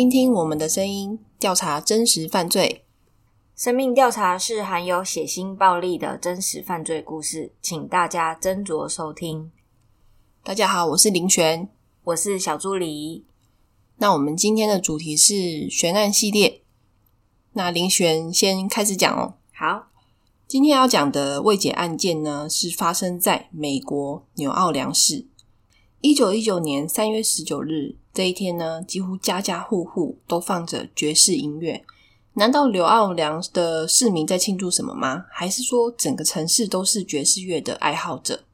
听听我们的声音，调查真实犯罪。生命调查是含有血腥暴力的真实犯罪故事，请大家斟酌收听。大家好，我是林璇，我是小助理。那我们今天的主题是悬案系列。那林璇先开始讲哦。好，今天要讲的未解案件呢，是发生在美国纽奥良市。一九一九年三月十九日这一天呢，几乎家家户户都放着爵士音乐。难道纽奥良的市民在庆祝什么吗？还是说整个城市都是爵士乐的爱好者？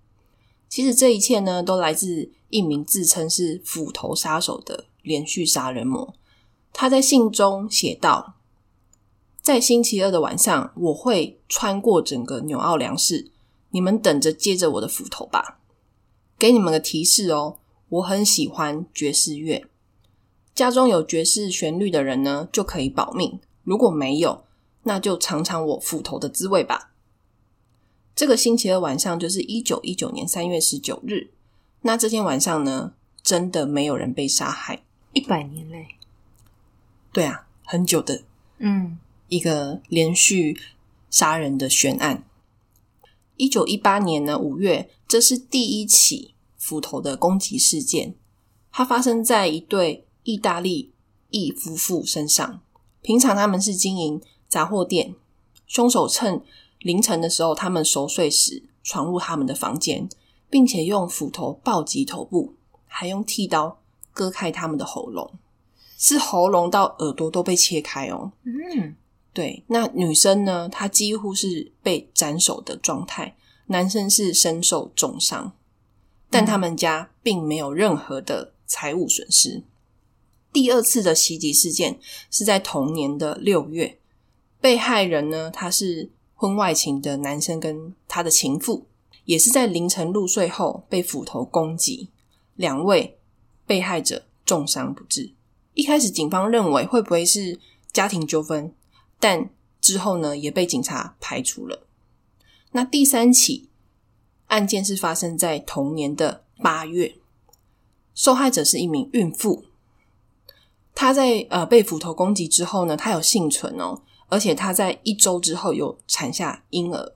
其实这一切呢，都来自一名自称是斧头杀手的连续杀人魔。他在信中写道：“在星期二的晚上，我会穿过整个纽奥良市，你们等着接着我的斧头吧。”给你们个提示哦，我很喜欢爵士乐。家中有爵士旋律的人呢，就可以保命；如果没有，那就尝尝我斧头的滋味吧。这个星期二晚上就是一九一九年三月十九日。那这天晚上呢，真的没有人被杀害。一百年嘞，对啊，很久的，嗯，一个连续杀人的悬案。一九一八年呢五月，这是第一起斧头的攻击事件。它发生在一对意大利裔夫妇身上。平常他们是经营杂货店，凶手趁凌晨的时候他们熟睡时闯入他们的房间，并且用斧头暴击头部，还用剃刀割开他们的喉咙，是喉咙到耳朵都被切开哦。嗯，对，那女生呢？她几乎是被斩首的状态，男生是身受重伤，但他们家并没有任何的财务损失。第二次的袭击事件是在同年的六月，被害人呢，他是婚外情的男生跟他的情妇，也是在凌晨入睡后被斧头攻击，两位被害者重伤不治。一开始警方认为会不会是家庭纠纷？但之后呢，也被警察排除了。那第三起案件是发生在同年的八月，受害者是一名孕妇。她在呃被斧头攻击之后呢，她有幸存哦，而且她在一周之后有产下婴儿。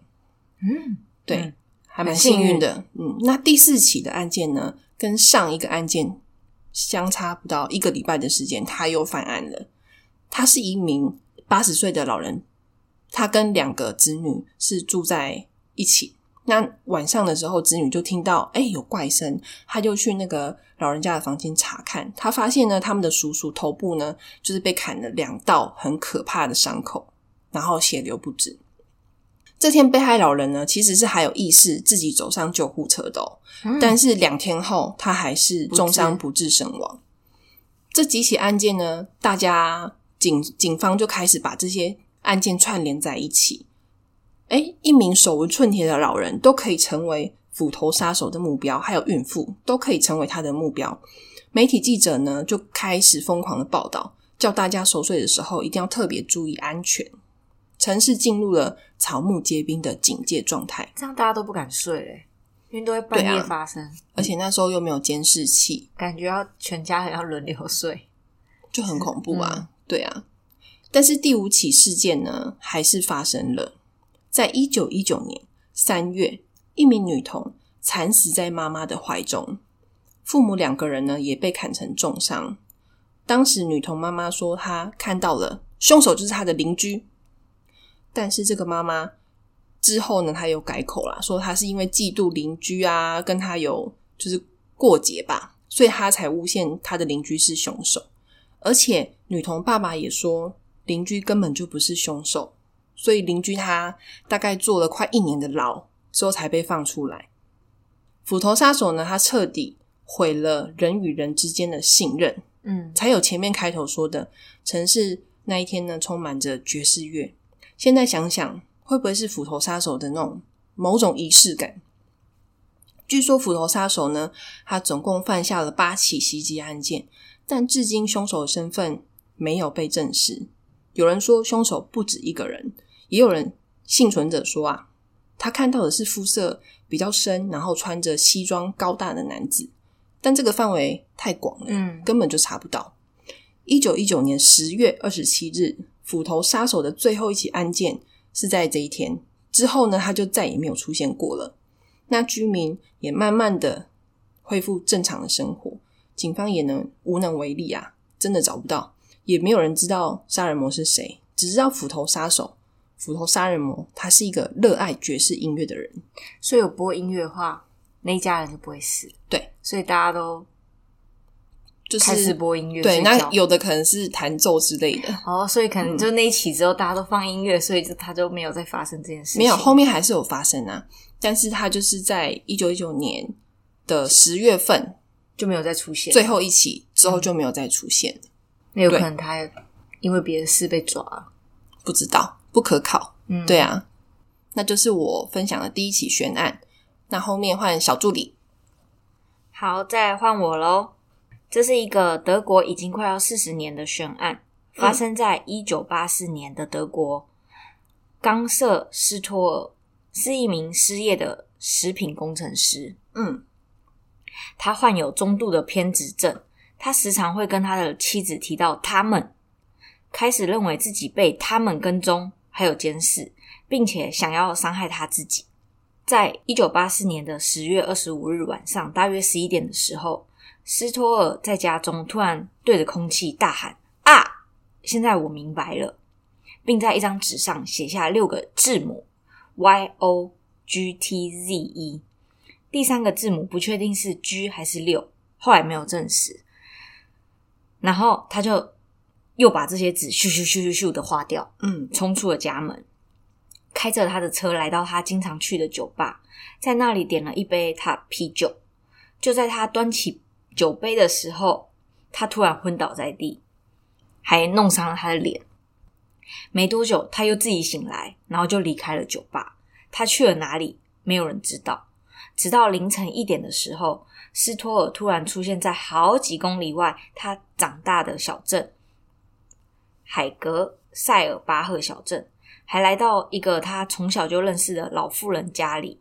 嗯，对，嗯还蛮幸运幸运的。嗯，那第四起的案件呢，跟上一个案件相差不到一个礼拜的时间，他又犯案了。他是一名八十岁的老人，他跟两个子女是住在一起。那晚上的时候，子女就听到哎、有怪声，他就去那个老人家的房间查看。他发现呢，他们的叔叔头部呢就是被砍了两道很可怕的伤口，然后血流不止。这天被害老人呢，其实是还有意识，自己走上救护车的、哦，嗯但是两天后他还是重伤不治身亡。这几起案件呢，大家警警方就开始把这些案件串联在一起。哎，一名手无寸铁的老人都可以成为斧头杀手的目标，还有孕妇都可以成为他的目标。媒体记者呢就开始疯狂的报道，叫大家熟睡的时候一定要特别注意安全。城市进入了草木皆兵的警戒状态，这样大家都不敢睡嘞，因为都会半夜发生，而且那时候又没有监视器，感觉要全家人要轮流睡。就很恐怖啊，对啊。但是第五起事件呢，还是发生了。在一九一九年三月，一名女童惨死在妈妈的怀中，父母两个人呢也被砍成重伤。当时女童妈妈说，她看到了凶手就是她的邻居，但是这个妈妈之后呢，她又改口了，说她是因为嫉妒邻居啊，跟她有就是过节吧，所以她才诬陷她的邻居是凶手。而且女童爸爸也说，邻居根本就不是凶手，所以邻居他大概坐了快一年的牢之后才被放出来。斧头杀手呢，他彻底毁了人与人之间的信任，嗯，才有前面开头说的城市那一天呢，充满着爵士乐。现在想想，会不会是斧头杀手的那种某种仪式感？据说斧头杀手呢，他总共犯下了八起袭击案件，但至今凶手的身份没有被证实。有人说凶手不止一个人，也有人幸存者说啊，他看到的是肤色比较深，然后穿着西装高大的男子，但这个范围太广了，嗯根本就查不到。一九一九年十月二十七日，斧头杀手的最后一起案件是在这一天之后呢，他就再也没有出现过了。那居民也慢慢的恢复正常的生活，警方也能无能为力啊，真的找不到，也没有人知道杀人魔是谁，只知道斧头杀手、斧头杀人魔，他是一个热爱爵士音乐的人。所以有播音乐的话，那一家人就不会死。对，所以大家都就是开始播音乐对，那有的可能是弹奏之类的，哦，所以可能就那一起之后，大家都放音乐，所以就他就没有再发生这件事情。没有后面还是有发生啊，但是他就是在一九一九年的十月份就没有再出现。最后一起之后就没有再出现了，那有可能他因为别的事被抓了。不知道不可考。嗯，对啊，那就是我分享的第一起悬案。那后面换小助理，好，再换我喽。这是一个德国已经快要四十年的悬案，发生在一九八四年的德国。冈瑟施托尔是一名失业的食品工程师，嗯他患有中度的偏执症，他时常会跟他的妻子提到他们，开始认为自己被他们跟踪还有监视，并且想要伤害他自己。在一九八四年的十月二十五日晚上，大约十一点的时候，斯托尔在家中突然对着空气大喊：“啊！现在我明白了！”并在一张纸上写下六个字母 Y O G T Z E。第三个字母不确定是 G 还是六，后来没有证实。然后他就又把这些纸咻咻咻咻咻的划掉，嗯冲出了家门，开着他的车来到他经常去的酒吧，在那里点了一杯他啤酒。就在他端起酒杯的时候，他突然昏倒在地，还弄伤了他的脸。没多久，他又自己醒来，然后就离开了酒吧。他去了哪里？没有人知道。直到凌晨一点的时候，斯托尔突然出现在好几公里外他长大的小镇海格塞尔巴赫小镇，还来到一个他从小就认识的老妇人家里。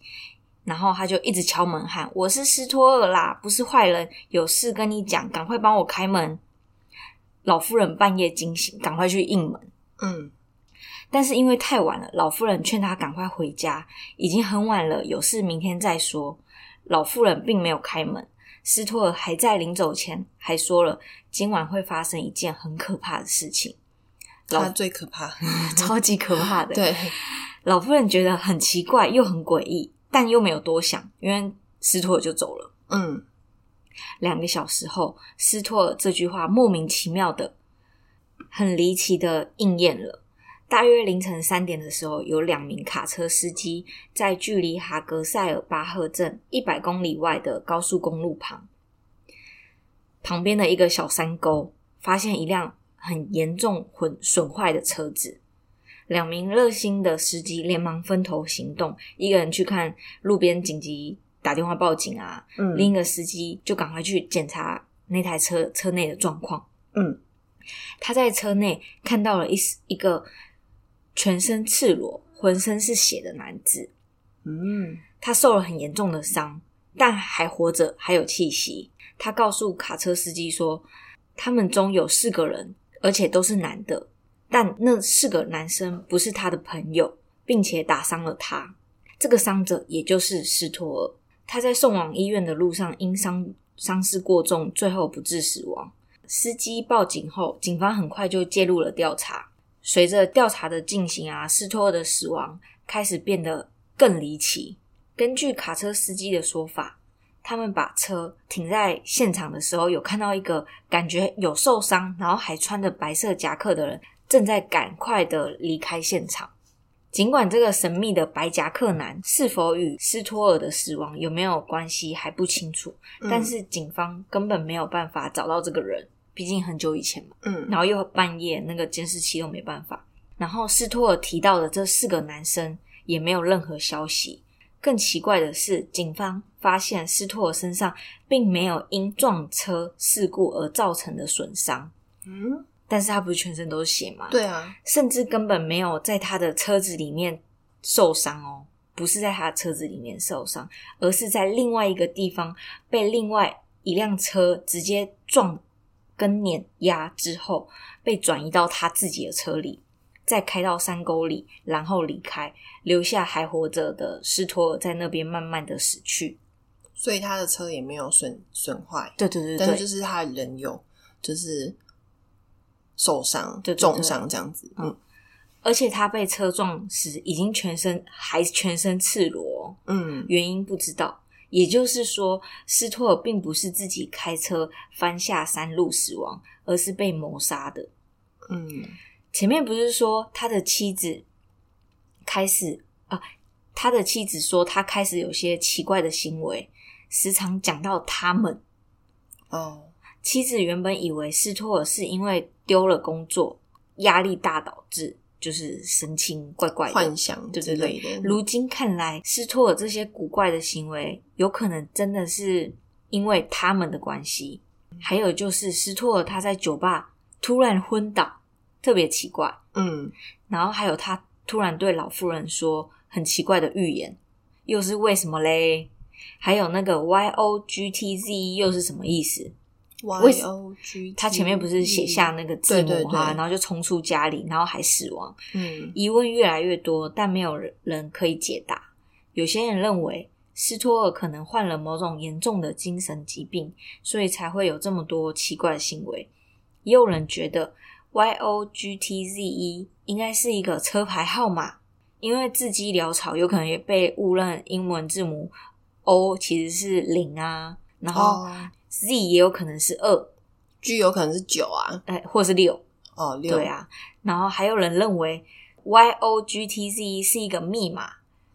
然后他就一直敲门喊：“我是斯托尔啦，不是坏人，有事跟你讲，赶快帮我开门。”老妇人半夜惊醒，赶快去应门。嗯但是因为太晚了，老妇人劝他赶快回家，已经很晚了，有事明天再说。老妇人并没有开门，斯托尔还在临走前还说了今晚会发生一件很可怕的事情，老他最可怕。超级可怕的。对，老妇人觉得很奇怪又很诡异，但又没有多想，因为斯托尔就走了。嗯两个小时后，斯托尔这句话莫名其妙的、很离奇的应验了。大约凌晨三点的时候，有两名卡车司机在距离哈格塞尔巴赫镇一百公里外的高速公路旁，旁边的一个小山沟，发现一辆很严重损损坏的车子。两名热心的司机连忙分头行动，一个人去看路边紧急打电话报警啊，嗯另一个司机就赶快去检查那台车车内的状况。嗯他在车内看到了一一个全身赤裸、浑身是血的男子，嗯他受了很严重的伤，但还活着，还有气息。他告诉卡车司机说，他们中有四个人，而且都是男的，但那四个男生不是他的朋友，并且打伤了他。这个伤者也就是斯托尔，他在送往医院的路上因伤伤势过重，最后不治死亡。司机报警后，警方很快就介入了调查。随着调查的进行啊，斯托尔的死亡开始变得更离奇。根据卡车司机的说法，他们把车停在现场的时候，有看到一个感觉有受伤，然后还穿着白色夹克的人正在赶快的离开现场。尽管这个神秘的白夹克男是否与斯托尔的死亡有没有关系还不清楚，但是警方根本没有办法找到这个人，毕竟很久以前嘛。嗯然后又半夜那个监视器又没办法。然后斯托尔提到的这四个男生也没有任何消息。更奇怪的是，警方发现斯托尔身上并没有因撞车事故而造成的损伤，嗯，但是他不是全身都是血吗？，对啊，甚至根本没有在他的车子里面受伤哦，不是在他的车子里面受伤，而是在另外一个地方被另外一辆车直接撞跟碾压之后，被转移到他自己的车里，再开到山沟里，然后离开，留下还活着的斯托尔在那边慢慢的死去。所以他的车也没有损损坏，对对对但是就，是他人有就是受伤、对对对重伤这样子。嗯而且他被车撞时已经全身还全身赤裸，嗯原因不知道。也就是说，斯托尔并不是自己开车翻下山路死亡，而是被谋杀的。嗯前面不是说他的妻子开始啊，他的妻子说他开始有些奇怪的行为，时常讲到他们。哦妻子原本以为斯托尔是因为丢了工作，压力大导致，就是神情怪怪的幻想之对对类的。如今看来，斯托尔这些古怪的行为，有可能真的是因为他们的关系。还有就是，斯托尔他在酒吧突然昏倒，特别奇怪。嗯然后还有他突然对老妇人说很奇怪的预言，又是为什么嘞？还有那个 Y O G T Z 又是什么意思？，Y O G，他前面不是写下那个字母哈，然后就冲出家里，然后还死亡。嗯疑问越来越多，但没有人可以解答。有些人认为斯托尔可能患了某种严重的精神疾病，所以才会有这么多奇怪的行为。也有人觉得 Y O G T Z E 应该是一个车牌号码，因为字迹潦草，有可能也被误认英文字母 O 其实是零啊，然后哦 Z 也有可能是二，，G 有可能是九啊，哎，或是六。哦六对啊，然后还有人认为 Y O G T Z 是一个密码，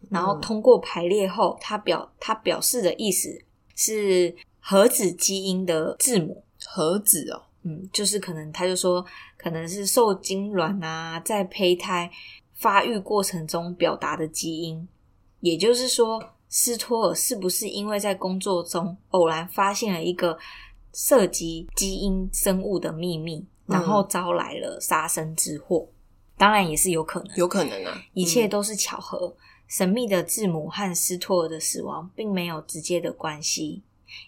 然后嗯通过排列后，它表它表示的意思是核子基因的字母。核子哦，嗯，就是可能他就说，可能是受精卵啊，在胚胎发育过程中表达的基因。也就是说，斯托尔是不是因为在工作中偶然发现了一个涉及基因生物的秘密，然后招来了杀身之祸？当然也是有可能，有可能啊，嗯一切都是巧合。神秘的字母和斯托尔的死亡并没有直接的关系。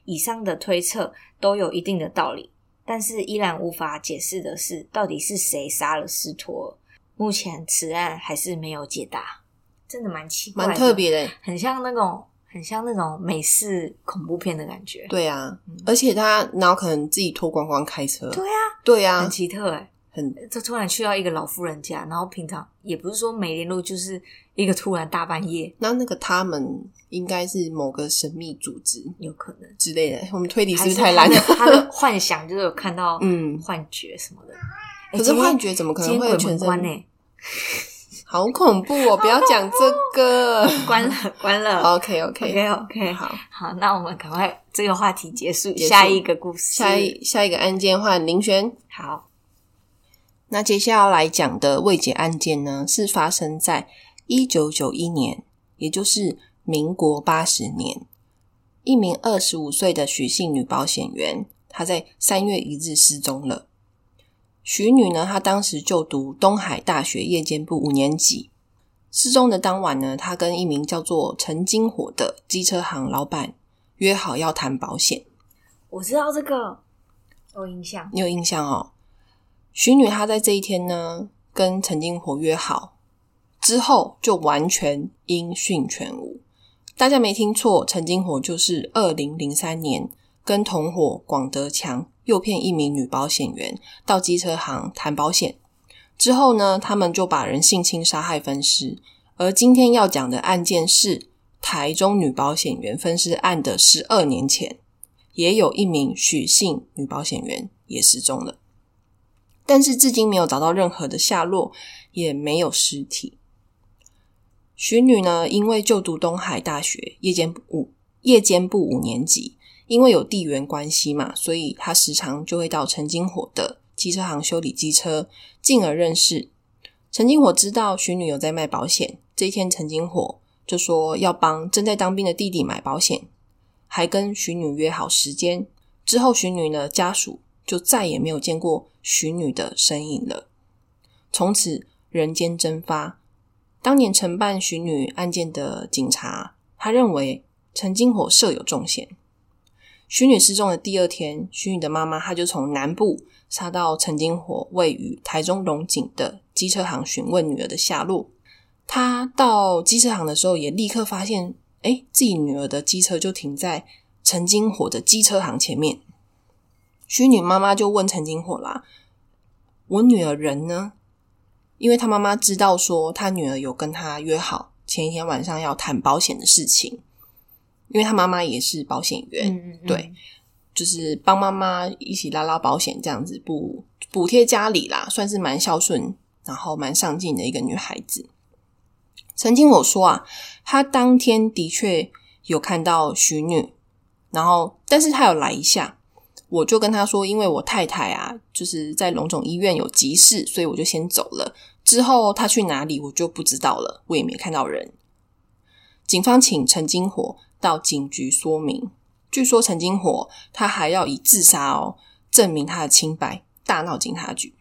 以上的推测都有一定的道理，但是依然无法解释的是，到底是谁杀了斯托尔？目前此案还是没有解答，真的蛮奇怪的，蛮特，别的。很像那种很像那种美式恐怖片的感觉。对啊，而且他然后可能自己脱光光开车，对啊，对啊很，奇特哎、很就突然去到一个老妇人家，然后平常也不是说没联络，就是一个突然大半夜，那那个他们应该是某个神秘组织有可能。之类的。我们推理是不是太烂了？他的幻想就是有看到 嗯幻觉什么的。可是幻觉怎么可能会有全身？关呢、好恐怖哦！不要讲这个。关了，关了。OK OK，OK OK，好，好，那我们赶快这个话题结束，结束下一个故事。下一下一个案件换林璇。好，那接下来讲的未解案件呢，是发生在一九九一年，也就是民国八十年。一名二十五岁的许姓女保险员，她在三月一日失踪了。许女呢，她当时就读东海大学夜间部五年级。失踪的当晚呢，她跟一名叫做陈金火的机车行老板约好要谈保险。我知道这个，有印象。你有印象哦？徐女她在这一天呢，跟陈金火约好之后，就完全音讯全无。大家没听错，陈金火就是二零零三年跟同伙广德强诱骗一名女保险员到机车行谈保险，之后呢，他们就把人性侵、杀害、分尸。而今天要讲的案件是台中女保险员分尸案的十二年前。也有一名许姓女保险员也失踪了，但是至今没有找到任何的下落，也没有尸体。许女呢，因为就读东海大学夜间部夜间部五年级，因为有地缘关系嘛，所以他时常就会到陈金火的机车行修理机车，进而认识陈金火。知道徐女有在卖保险，这一天陈金火就说要帮正在当兵的弟弟买保险。还跟徐女约好时间，之后徐女的家属就再也没有见过徐女的身影了。从此人间蒸发。当年承办徐女案件的警察，他认为陈金火设有重嫌。徐女失踪的第二天，徐女的妈妈她就从南部杀到陈金火位于台中龙井的机车行询问女儿的下落。她到机车行的时候，也立刻发现，哎，自己女儿的机车就停在陈金火的机车行前面。徐女妈妈就问陈金火啦：“我女儿人呢？”因为她妈妈知道说，她女儿有跟她约好前一天晚上要谈保险的事情。因为他妈妈也是保险员，嗯嗯，对，就是帮妈妈一起拉拉保险，这样子补补贴家里啦，算是蛮孝顺，然后蛮上进的一个女孩子。曾经我说啊，她当天的确有看到徐女，然后但是她有来一下，我就跟她说，因为我太太啊，就是在龙总医院有急事，所以我就先走了。之后她去哪里，我就不知道了，我也没看到人。警方请陈金火。到警局说明，据说陈金火他还要以自杀哦证明他的清白，大闹警察局。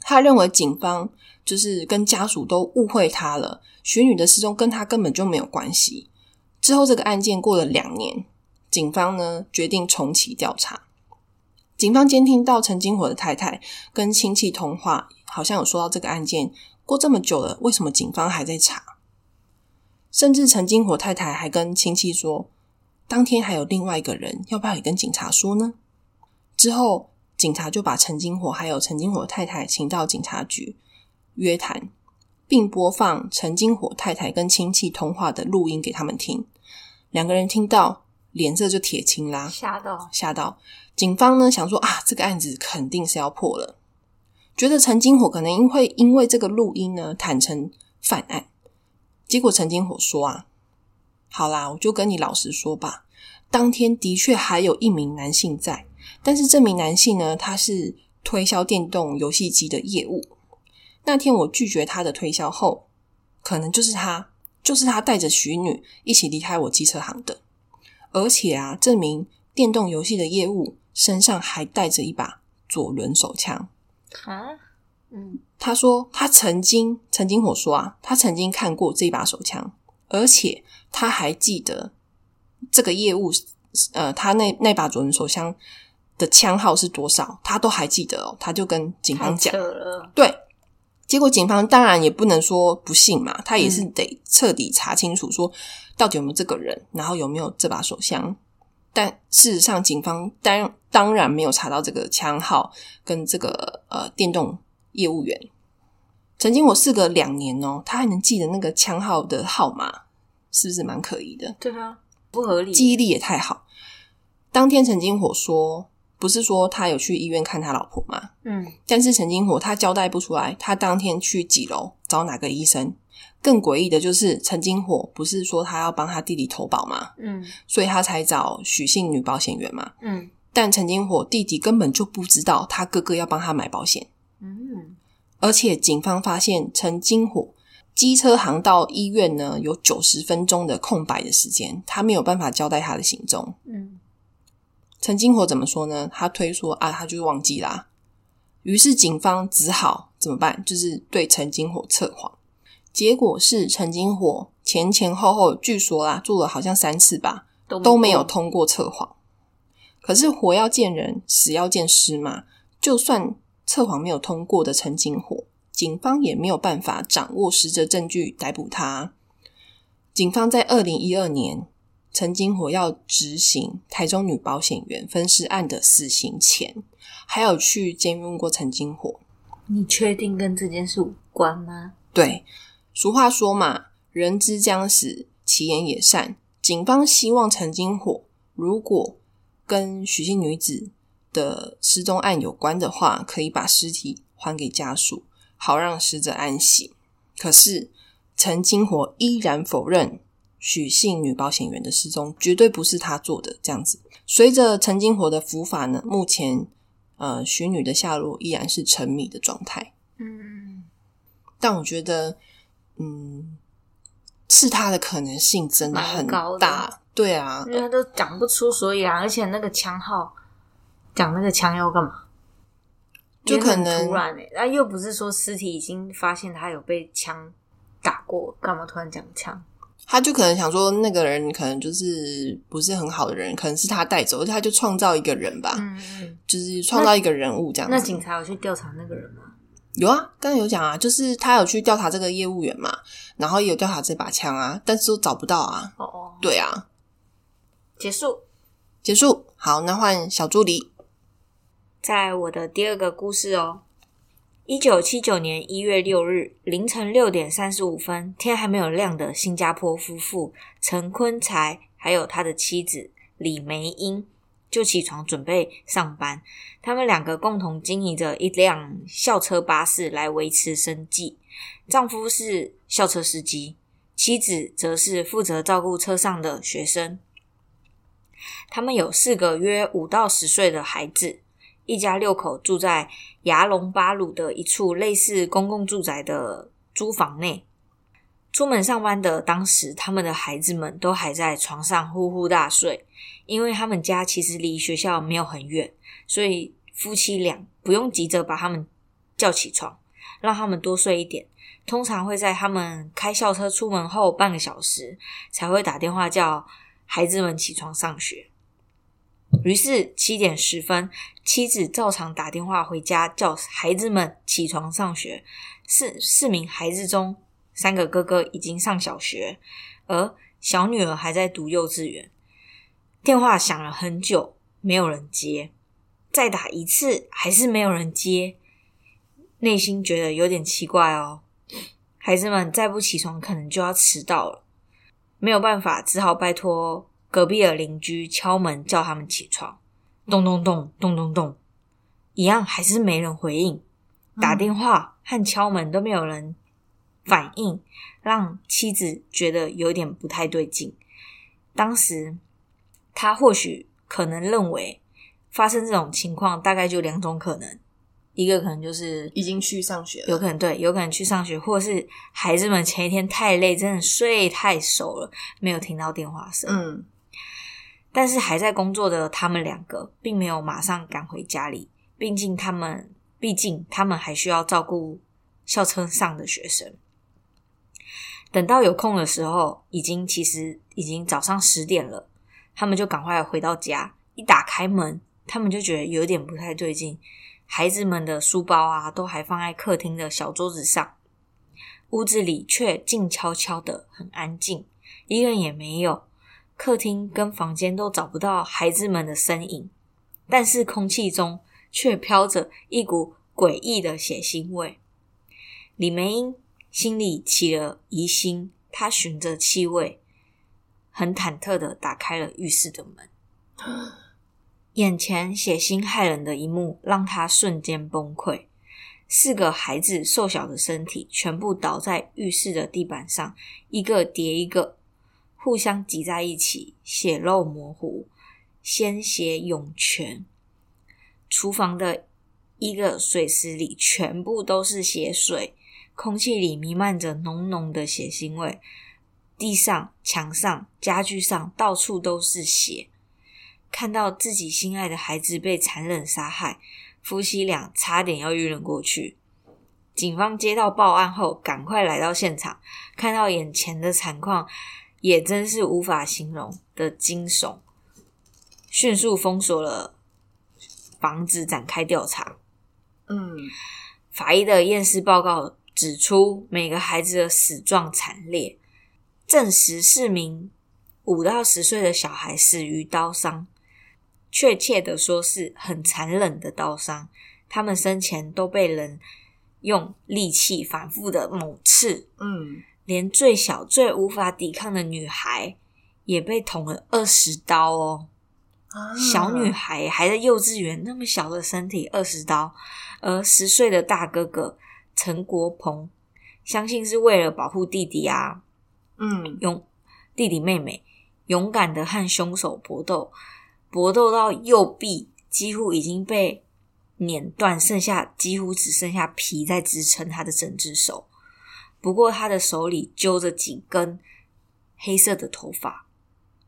他认为警方就是跟家属都误会他了，徐女的失踪跟他根本就没有关系。之后这个案件过了两年，警方呢决定重启调查。警方监听到陈金火的太太跟亲戚通话，好像有说到这个案件过这么久了，为什么警方还在查？甚至陈金火太太还跟亲戚说，当天还有另外一个人，要不要也跟警察说呢？之后警察就把陈金火还有陈金火太太请到警察局约谈，并播放陈金火太太跟亲戚通话的录音给他们听。两个人听到脸色就铁青啦，吓到吓到。警方呢想说啊，这个案子肯定是要破了，觉得陈金火可能因会因为这个录音呢坦诚犯案。结果陈金火说啊，好啦，我就跟你老实说吧。当天的确还有一名男性在，但是这名男性呢，他是推销电动游戏机的业务。那天我拒绝他的推销后，可能就是他，就是他带着徐女一起离开我机车行的。而且啊，这名电动游戏的业务身上还带着一把左轮手枪。啊，嗯。他说：“他曾经，曾经我说啊，他曾经看过这把手枪，而且他还记得这个业务，呃，他那那把左轮手枪的枪号是多少，他都还记得哦。他就跟警方讲，对。结果警方当然也不能说不信嘛，他也是得彻底查清楚，说到底有没有这个人，然后有没有这把手枪。但事实上，警方当当然没有查到这个枪号跟这个呃电动。”业务员曾经我试个两年哦，他还能记得那个枪号的号码，是不是蛮可疑的？对啊，不合理，记忆力也太好。当天陈金火说，不是说他有去医院看他老婆吗？嗯，但是陈金火他交代不出来，他当天去几楼找哪个医生。更诡异的就是陈金火不是说他要帮他弟弟投保吗？嗯，所以他才找许姓女保险员嘛。嗯，但陈金火弟弟根本就不知道他哥哥要帮他买保险。嗯，而且警方发现陈金火机车行到医院呢有九十分钟的空白的时间，他没有办法交代他的行踪。嗯，陈金火怎么说呢？他推说啊，他就是忘记啦。于是警方只好怎么办？就是对陈金火测谎。结果是陈金火前前后后据说啦做了好像三次吧，都没有通过测谎。可是活要见人，死要见尸嘛，就算。测谎没有通过的陈金火，警方也没有办法掌握实质证据逮捕他。警方在二零一二年，陈金火要执行台中女保险员分尸案的死刑前，还有去监狱问过陈金火。你确定跟这件事无关吗？对，俗话说嘛，人之将死，其言也善。警方希望陈金火如果跟许姓女子。的失踪案有关的话，可以把尸体还给家属，好让死者安息。可是陈金火依然否认许姓女保险员的失踪绝对不是他做的。这样子，随着陈金火的伏法呢，目前呃许女的下落依然是沉迷的状态。嗯，但我觉得，嗯，是他的可能性真的很大。对啊，因为他都讲不出所以然，而且那个枪号。讲那个枪要干嘛？就可能突然诶，那又不是说尸体已经发现他有被枪打过，干嘛突然讲枪？他就可能想说，那个人可能就是不是很好的人，可能是他带走，他就创造一个人吧，嗯嗯。就是创造一个人物这样子。那警察有去调查那个人吗？有啊，刚刚有讲啊，就是他有去调查这个业务员嘛，然后也有调查这把枪啊，但是都找不到啊。哦哦，对啊，结束。结束。好，那换小助理。在我的第二个故事哦，一九七九年一月六日凌晨六点三十五分，天还没有亮的新加坡夫妇陈坤才还有他的妻子李梅英就起床准备上班。他们两个共同经营着一辆校车巴士来维持生计。丈夫是校车司机，妻子则是负责照顾车上的学生。他们有四个约五到十岁的孩子。一家六口住在牙龙巴鲁的一处类似公共住宅的租房内。出门上班的当时，他们的孩子们都还在床上呼呼大睡，因为他们家其实离学校没有很远，所以夫妻俩不用急着把他们叫起床，让他们多睡一点。通常会在他们开校车出门后半个小时，才会打电话叫孩子们起床上学。于是七点十分，妻子照常打电话回家，叫孩子们起床上学。四四名孩子中，三个哥哥已经上小学，而小女儿还在读幼稚园。电话响了很久，没有人接，再打一次还是没有人接，内心觉得有点奇怪哦。孩子们再不起床，可能就要迟到了。没有办法，只好拜托。隔壁的邻居敲门叫他们起床，咚咚咚咚咚咚，一样还是没人回应。打电话和敲门都没有人反应，让妻子觉得有点不太对劲。当时他或许可能认为发生这种情况大概就两种可能：一个可能就是已经去上学了，有可能对，有可能去上学，或者是孩子们前一天太累，真的睡太熟了，没有听到电话声。嗯。但是还在工作的他们两个，并没有马上赶回家里。毕竟他们，毕竟他们还需要照顾校车上的学生。等到有空的时候，已经其实已经早上十点了。他们就赶快回到家，一打开门，他们就觉得有点不太对劲。孩子们的书包啊，都还放在客厅的小桌子上，屋子里却静悄悄的，很安静，一个人也没有。客厅跟房间都找不到孩子们的身影，但是空气中却飘着一股诡异的血腥味。李梅英心里起了疑心，她循着气味，很忐忑的打开了浴室的门。眼前血腥骇人的一幕让她瞬间崩溃。四个孩子瘦小的身体全部倒在浴室的地板上，一个叠一个。互相挤在一起，血肉模糊，鲜血涌泉。厨房的一个水池里全部都是血水，空气里弥漫着浓浓的血腥味。地上、墙上、家具上到处都是血。看到自己心爱的孩子被残忍杀害，夫妻俩差点要晕了过去。警方接到报案后，赶快来到现场，看到眼前的惨况。也真是无法形容的惊悚，迅速封锁了房子，展开调查。嗯，法医的验尸报告指出，每个孩子的死状惨烈，证实四名五到十岁的小孩死于刀伤，确切的说是很残忍的刀伤。他们生前都被人用利器反复的猛刺。嗯。连最小、最无法抵抗的女孩也被捅了二十刀哦！小女孩还在幼稚园，那么小的身体，二十刀。而十岁的大哥哥陈国鹏，相信是为了保护弟弟啊，嗯，勇弟弟妹妹勇敢的和凶手搏斗，搏斗到右臂几乎已经被碾断，剩下几乎只剩下皮在支撑他的整只手。不过，他的手里揪着几根黑色的头发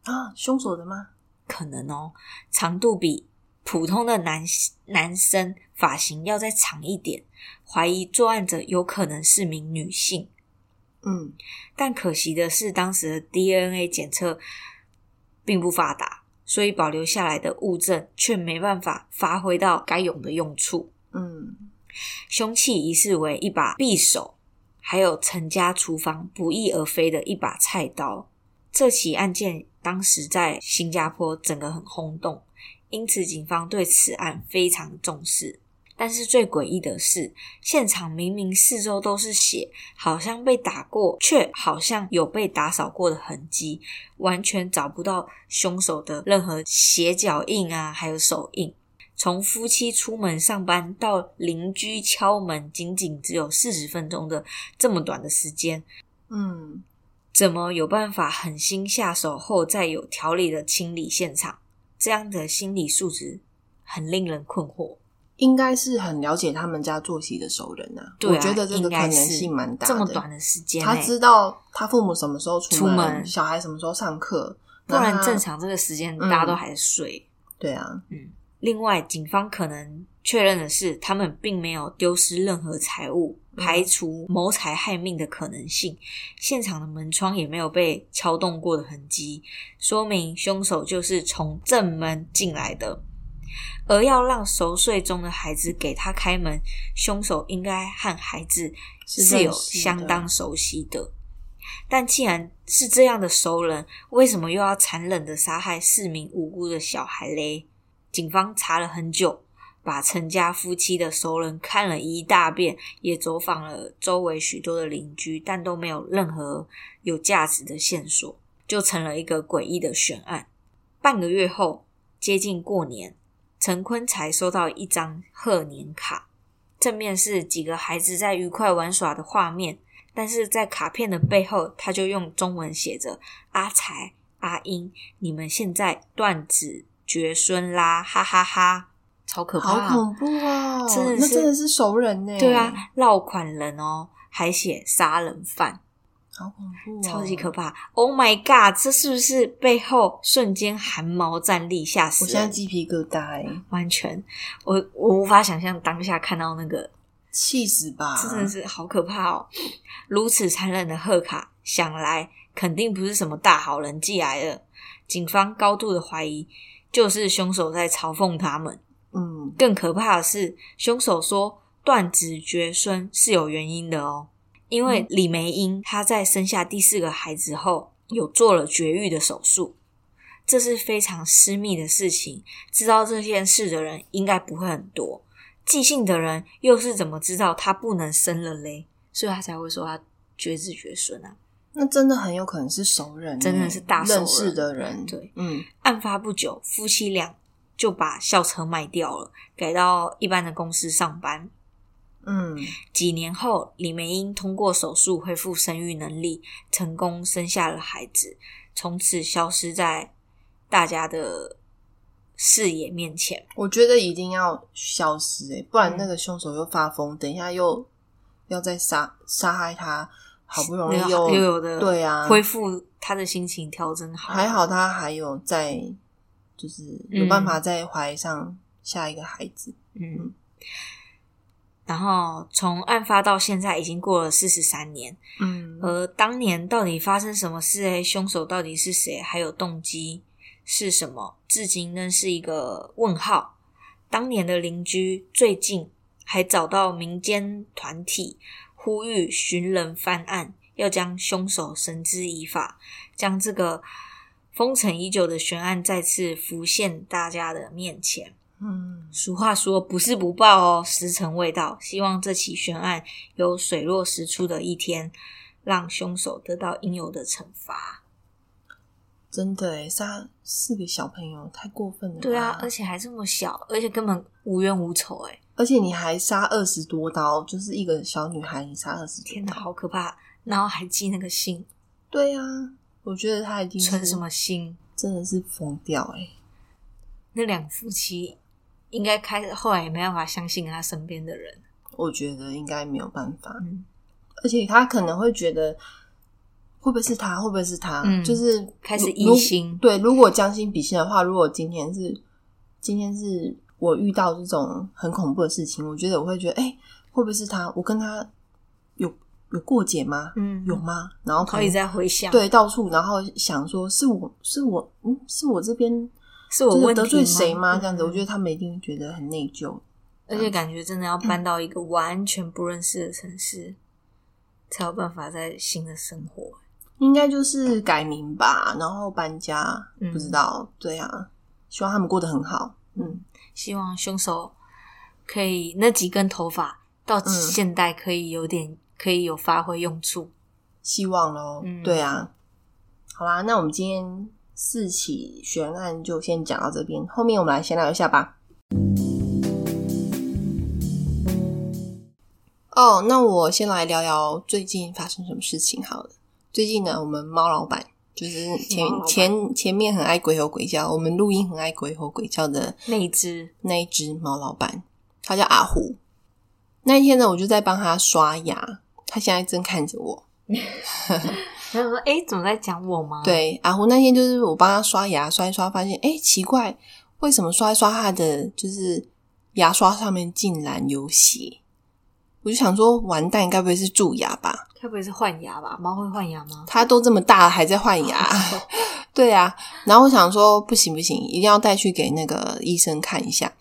啊，凶手的吗？可能哦，长度比普通的男男生发型要再长一点，怀疑作案者有可能是名女性。嗯但可惜的是，当时的 DNA 检测并不发达，所以保留下来的物证却没办法发挥到该有的用处。嗯凶器疑似为一把匕首，还有陈家厨房不翼而飞的一把菜刀。这起案件当时在新加坡整个很轰动，因此警方对此案非常重视。但是最诡异的是，现场明明四周都是血，好像被打过，却好像有被打扫过的痕迹，完全找不到凶手的任何血脚印啊，还有手印。从夫妻出门上班到邻居敲门，仅仅只有四十分钟的这么短的时间，嗯，怎么有办法狠心下手后再有条理的清理现场？这样的心理素质很令人困惑。应该是很了解他们家作息的熟人啊。我觉得这个可能性蛮大的。这么短的时间、他知道他父母什么时候出出门小孩什么时候上课，不然正常这个时间嗯大家都还在睡。对啊，另外，警方可能确认的是，他们并没有丢失任何财物，嗯排除谋财害命的可能性。现场的门窗也没有被敲动过的痕迹，说明凶手就是从正门进来的。而要让熟睡中的孩子给他开门，凶手应该和孩子是是有相当熟悉的。但既然是这样的熟人，为什么又要残忍的杀害四名无辜的小孩嘞？警方查了很久，把陈家夫妻的熟人看了一大遍，也走访了周围许多的邻居，但都没有任何有价值的线索，就成了一个诡异的悬案。半个月后，接近过年，陈坤才收到一张贺年卡，正面是几个孩子在愉快玩耍的画面，但是在卡片的背后，他就用中文写着：“阿才、阿英，你们现在断子绝孙啦，哈哈哈超可怕！好恐怖哦！真的是那真的是熟人呢。对啊，，落款人哦，还写杀人犯，好恐怖哦，超级可怕！Oh my god，这是不是背后瞬间汗毛站立，吓死我现在人？鸡皮疙瘩哎，完全，我我无法想象当下看到那个气死吧！真的是好可怕哦！如此残忍的贺卡，想来肯定不是什么大好人寄来的。警方高度的怀疑，就是凶手在嘲讽他们。嗯，更可怕的是，凶手说断子绝孙是有原因的哦，因为李梅英她在生下第四个孩子后，有做了绝育的手术，这是非常私密的事情。知道这件事的人应该不会很多，寄信的人又是怎么知道他不能生了嘞？所以他才会说他绝子绝孙啊。那真的很有可能是熟人欸，真的是大熟人认识的人。对，嗯，案发不久，夫妻俩就把校车卖掉了，改到一般的公司上班。嗯，几年后，李梅英通过手术恢复生育能力，成功生下了孩子，从此消失在大家的视野面前。我觉得一定要消失哎，不然嗯那个凶手又发疯，等一下又要再杀杀害他，好不容易又又又有的对啊，恢复他的心情，调整好。还好他还有在，就是有办法再怀上下一个孩子。嗯。然后从案发到现在已经过了四十三年，嗯，而当年到底发生什么事？哎，凶手到底是谁？还有动机是什么？至今仍是一个问号。当年的邻居最近还找到民间团体呼吁寻人翻案，要将凶手绳之以法，将这个封尘已久的悬案再次浮现大家的面前。嗯，俗话说不是不报哦，时辰未到。希望这起悬案有水落石出的一天，让凶手得到应有的惩罚。真的哎，杀四个小朋友太过分了吧。对啊，而且还这么小，而且根本无冤无仇，哎，而且你还杀二十多刀，就是一个小女孩，你杀二十天哪，好可怕！然后还寄那个信，对啊，我觉得他一定是存什么心？真的是疯掉哎。那两夫妻应该开始后来也没办法相信他身边的人。我觉得应该没有办法，嗯，而且他可能会觉得，会不会是他？会不会是他？嗯就是开始疑心对，如果将心比心的话，如果今天是今天是我遇到这种很恐怖的事情，我觉得我会觉得，哎、会不会是他？我跟他有有过节吗？嗯有吗？然后可以再回想，，对到处，然后想说是我是我嗯是我这边是我得罪谁吗？这样子，嗯我觉得他们一定会觉得很内疚。而且感觉真的要搬到一个完全不认识的城市，才有办法在新的生活。应该就是改名吧，然后搬家，嗯不知道。对啊，希望他们过得很好。嗯，希望凶手可以那几根头发到嗯现代可以有点可以有发挥用处。希望咯。嗯对啊，好啦，那我们今天四起悬案就先讲到这边，后面我们来闲聊一下吧。哦，那我先来聊聊最近发生什么事情好了。最近呢，我们猫老板就是前前前面很爱鬼吼鬼叫，我们录音很爱鬼吼鬼叫的那一只那一只猫老板，他叫阿虎。那一天呢，我就在帮他刷牙，他现在正看着我。他说：“哎、怎么在讲我吗？”，对，阿虎那天就是我帮他刷牙，刷一刷，发现哎奇怪，为什么刷一刷他的就是牙刷上面竟然有血？我就想说，完蛋，该不会是蛀牙吧？该不会是换牙吧？猫会换牙吗？它都这么大了，还在换牙。对啊，然后我想说，不行不行，一定要带去给那个医生看一下。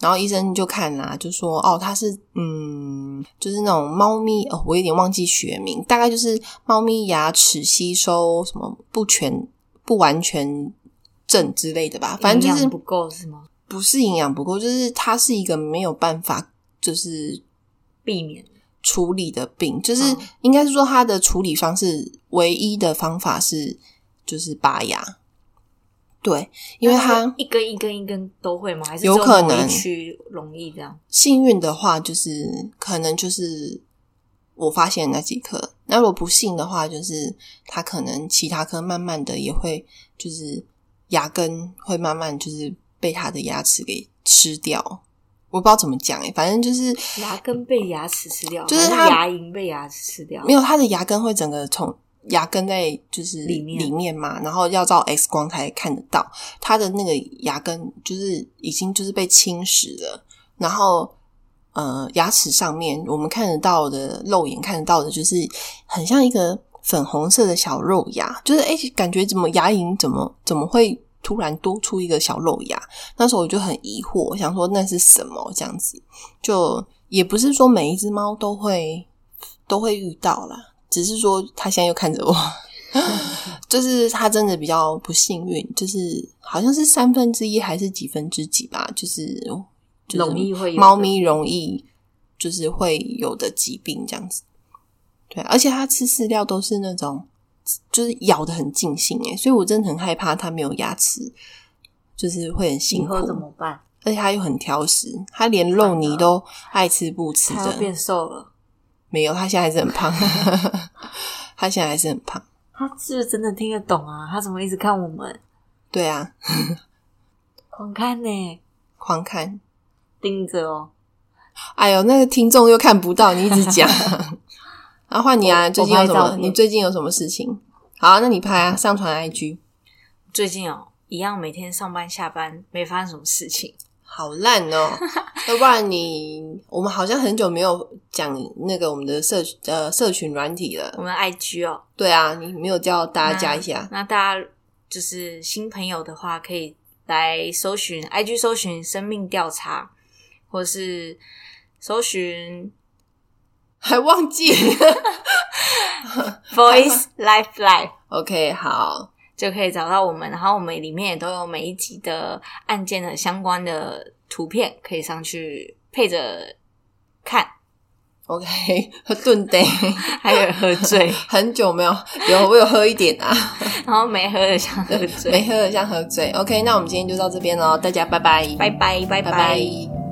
然后医生就看啦、就说哦，它是嗯，就是那种猫咪哦，我有点忘记学名，大概就是猫咪牙齿吸收什么不全、不完全症之类的吧。反正就是不够是吗？不是营养不够，就是它是一个没有办法就是避免处理的病，就是嗯应该是说它的处理方式唯一的方法是就是拔牙。对，因为那它一根一根一根都会吗？还是有可能区容易这样？幸运的话，就是可能就是我发现那几颗；那如果不幸的话，就是它可能其他颗慢慢的也会就是牙根会慢慢就是被它的牙齿给吃掉。我不知道怎么讲诶、反正就是牙根被牙齿吃掉，就是它牙龈被牙齿吃掉？没有，它的牙根会整个从牙根在就是里面里面嘛，然后要照 X 光才看得到，它的那个牙根就是已经就是被侵蚀了，然后呃牙齿上面我们看得到的肉眼看得到的就是很像一个粉红色的小肉牙，就是哎、诶感觉怎么牙龈怎么怎么会突然多出一个小肉芽？那时候我就很疑惑，想说那是什么这样子，就也不是说每一只猫都会都会遇到啦，只是说它现在又看着我，就是它真的比较不幸运，就是好像是三分之一还是几分之几吧，就是容易会猫咪容易就是会有的疾病这样子。对，而且它吃饲料都是那种就是咬的很尽兴诶，所以我真的很害怕它没有牙齿，就是会很辛苦以后。怎么办？而且它又很挑食，它连肉泥都爱吃不吃的。它变瘦了，没有，它现在还是很胖，它现在还是很胖。它是不是真的听得懂啊？它怎么一直看我们？对啊，狂看呢，狂看。盯着哦。哎呦，那个听众又看不到，你一直讲。然后换你啊，最近有什么？你最近有什么事情？好，那你拍啊，上传 IG。最近哦，一样每天上班下班，没发生什么事情。好烂哦！要不然你，我们好像很久没有讲那个我们的社呃社群软体了。我们 IG 哦，对啊，你没有叫大家加一下。那大家就是新朋友的话，可以来搜寻 IG 搜寻生命调查，或是搜寻还忘记 Voice Life Life。？OK，好，就可以找到我们，然后我们里面也都有每一集的案件的相关的图片，可以上去配着看，OK，喝顿得还有喝醉，很久没有有我有喝一点啊，然后没喝的像喝醉，没喝的像喝醉。OK，那我们今天就到这边喽，大家拜拜，拜拜拜拜拜。拜